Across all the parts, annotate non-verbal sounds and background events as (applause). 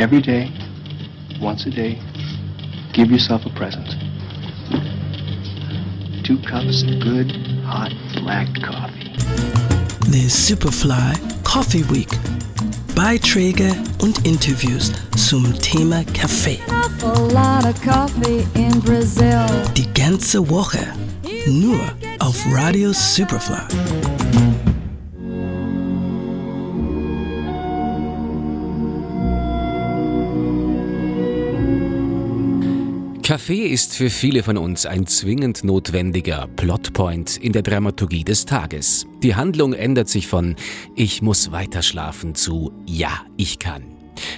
Every day, once a day, give yourself a present. Two cups of good, hot, black coffee. The Superfly Coffee Week. Beiträge und Interviews zum Thema Kaffee. Die ganze Woche nur auf Radio Superfly. Kaffee ist für viele von uns ein zwingend notwendiger Plotpoint in der Dramaturgie des Tages. Die Handlung ändert sich von Ich muss weiter schlafen zu Ja, ich kann.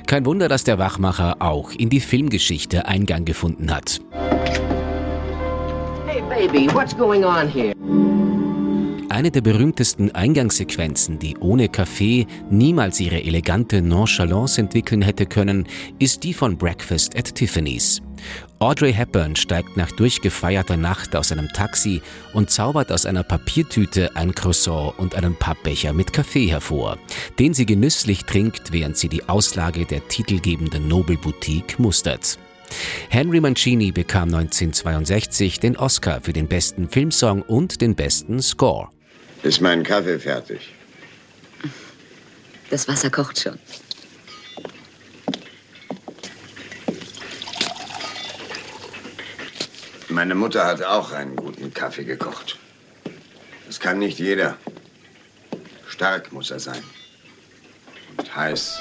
Kein Wunder, dass der Wachmacher auch in die Filmgeschichte Eingang gefunden hat. Hey baby, what's going on here? Eine der berühmtesten Eingangssequenzen, die ohne Kaffee niemals ihre elegante Nonchalance entwickeln hätte können, ist die von Breakfast at Tiffany's. Audrey Hepburn steigt nach durchgefeierter Nacht aus einem Taxi und zaubert aus einer Papiertüte ein Croissant und einen Pappbecher mit Kaffee hervor, den sie genüsslich trinkt, während sie die Auslage der titelgebenden Nobelboutique mustert. Henry Mancini bekam 1962 den Oscar für den besten Filmsong und den besten Score. Ist mein Kaffee fertig? Das Wasser kocht schon. Meine Mutter hat auch einen guten Kaffee gekocht. Das kann nicht jeder. Stark muss er sein. Und heiß.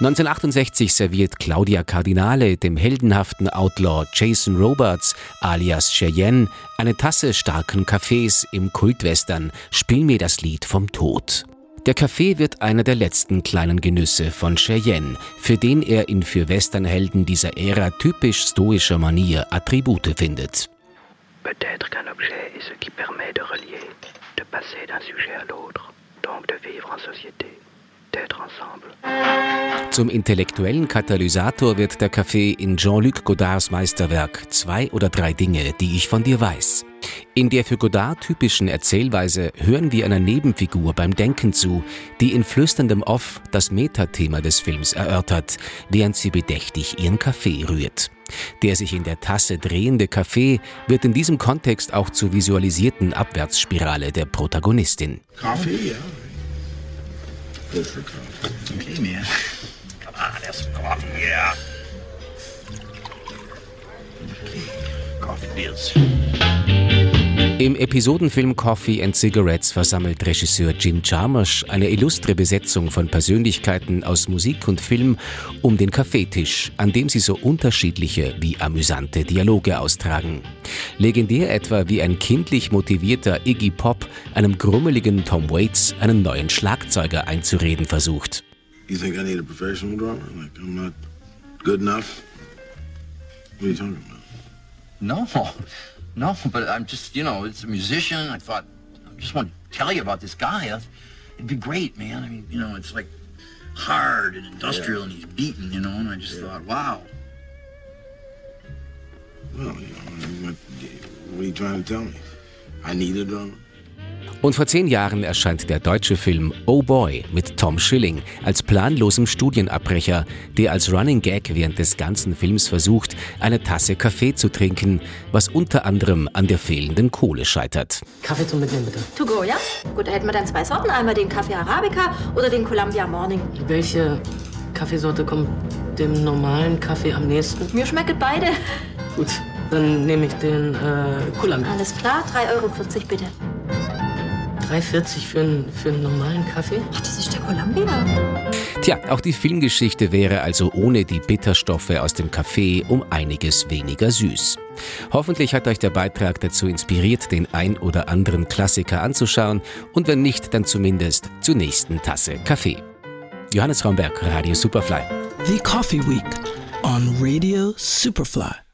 ...1968 serviert Claudia Cardinale dem heldenhaften Outlaw Jason Roberts alias Cheyenne eine Tasse starken Kaffees im Kultwestern Spiel mir das Lied vom Tod. Der Kaffee wird einer der letzten kleinen Genüsse von Cheyenne, für den er in für Westernhelden dieser Ära typisch stoischer Manier Attribute findet. Peut-être qu'un objet est ce qui permet de relier, de passer d'un sujet à l'autre, donc de vivre en société. Zum intellektuellen Katalysator wird der Kaffee in Jean-Luc Godards Meisterwerk Zwei oder drei Dinge, die ich von dir weiß. In der für Godard typischen Erzählweise hören wir einer Nebenfigur beim Denken zu, die in flüsterndem Off das Metathema des Films erörtert, während sie bedächtig ihren Kaffee rührt. Der sich in der Tasse drehende Kaffee wird in diesem Kontext auch zur visualisierten Abwärtsspirale der Protagonistin. Coffee, yeah. Go for coffee. Okay, man. Come on, have some coffee, yeah. Okay, coffee beers. Im Episodenfilm Coffee and Cigarettes versammelt Regisseur Jim Jarmusch eine illustre Besetzung von Persönlichkeiten aus Musik und Film um den Kaffeetisch, an dem sie so unterschiedliche wie amüsante Dialoge austragen. Legendär etwa wie ein kindlich motivierter Iggy Pop einem grummeligen Tom Waits einen neuen Schlagzeuger einzureden versucht. You think I need a professional drummer? Like I'm not good enough? What are you talking about? No, no, (laughs) but I'm just, you know, it's a musician. I thought, I just want to tell you about this guy. It'd be great, man. I mean, you know, it's like hard and industrial and he's beaten, you know, and I just thought, wow. Well, you know, what, what are you trying to tell me? I need a drummer? Und vor zehn Jahren erscheint der deutsche Film Oh Boy mit Tom Schilling als planlosem Studienabbrecher, der als Running Gag während des ganzen Films versucht, eine Tasse Kaffee zu trinken, was unter anderem an der fehlenden Kohle scheitert. Kaffee zum Mitnehmen, bitte. To go, ja? Gut, da hätten wir dann zwei Sorten. Einmal den Kaffee Arabica oder den Columbia Morning. Welche Kaffeesorte kommt dem normalen Kaffee am nächsten? Mir schmecken beide. Gut, dann nehme ich den äh, Columbia. Alles klar, 3,40 Euro bitte. 3,40 für, einen, für einen normalen Kaffee? Ach, das ist der Columbia. Tja, auch die Filmgeschichte wäre also ohne die Bitterstoffe aus dem Kaffee um einiges weniger süß. Hoffentlich hat euch der Beitrag dazu inspiriert, den ein oder anderen Klassiker anzuschauen und wenn nicht, dann zumindest zur nächsten Tasse Kaffee. Johannes Raumberg, Radio Superfly. The Coffee Week on Radio Superfly.